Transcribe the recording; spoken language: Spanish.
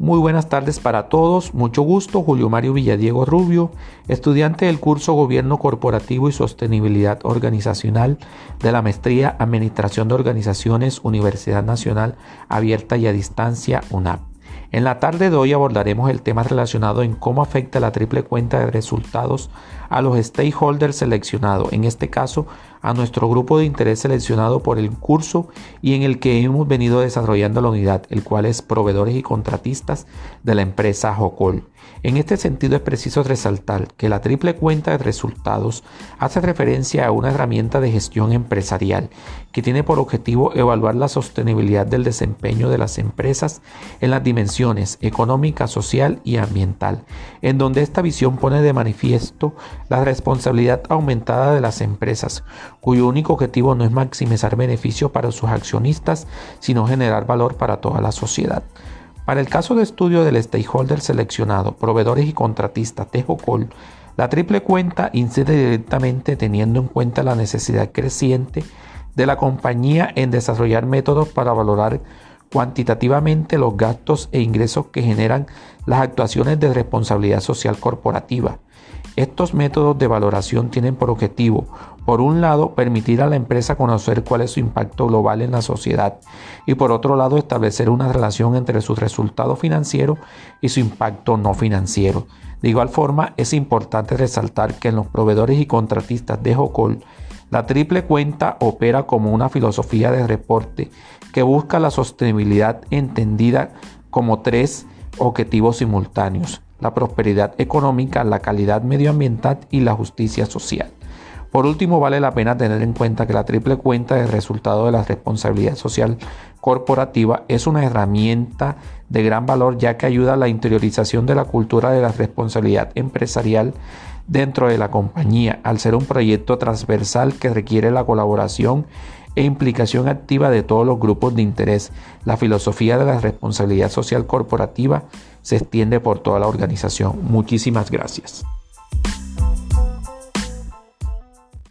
Muy buenas tardes para todos, mucho gusto, Julio Mario Villadiego Rubio, estudiante del curso Gobierno Corporativo y Sostenibilidad Organizacional de la Maestría Administración de Organizaciones Universidad Nacional Abierta y a Distancia UNAP. En la tarde de hoy abordaremos el tema relacionado en cómo afecta la triple cuenta de resultados a los stakeholders seleccionados, en este caso a nuestro grupo de interés seleccionado por el curso y en el que hemos venido desarrollando la unidad, el cual es proveedores y contratistas de la empresa Jocol. En este sentido es preciso resaltar que la triple cuenta de resultados hace referencia a una herramienta de gestión empresarial que tiene por objetivo evaluar la sostenibilidad del desempeño de las empresas en las dimensiones económica, social y ambiental, en donde esta visión pone de manifiesto la responsabilidad aumentada de las empresas, cuyo único objetivo no es maximizar beneficios para sus accionistas, sino generar valor para toda la sociedad. Para el caso de estudio del stakeholder seleccionado, proveedores y contratistas de Jocol, la triple cuenta incide directamente teniendo en cuenta la necesidad creciente de la compañía en desarrollar métodos para valorar cuantitativamente los gastos e ingresos que generan las actuaciones de responsabilidad social corporativa. Estos métodos de valoración tienen por objetivo, por un lado, permitir a la empresa conocer cuál es su impacto global en la sociedad y por otro lado, establecer una relación entre su resultado financiero y su impacto no financiero. De igual forma, es importante resaltar que en los proveedores y contratistas de Jocol, la triple cuenta opera como una filosofía de reporte que busca la sostenibilidad entendida como tres objetivos simultáneos, la prosperidad económica, la calidad medioambiental y la justicia social. Por último, vale la pena tener en cuenta que la triple cuenta de resultado de la responsabilidad social corporativa es una herramienta de gran valor ya que ayuda a la interiorización de la cultura de la responsabilidad empresarial dentro de la compañía, al ser un proyecto transversal que requiere la colaboración e implicación activa de todos los grupos de interés. La filosofía de la responsabilidad social corporativa se extiende por toda la organización. Muchísimas gracias.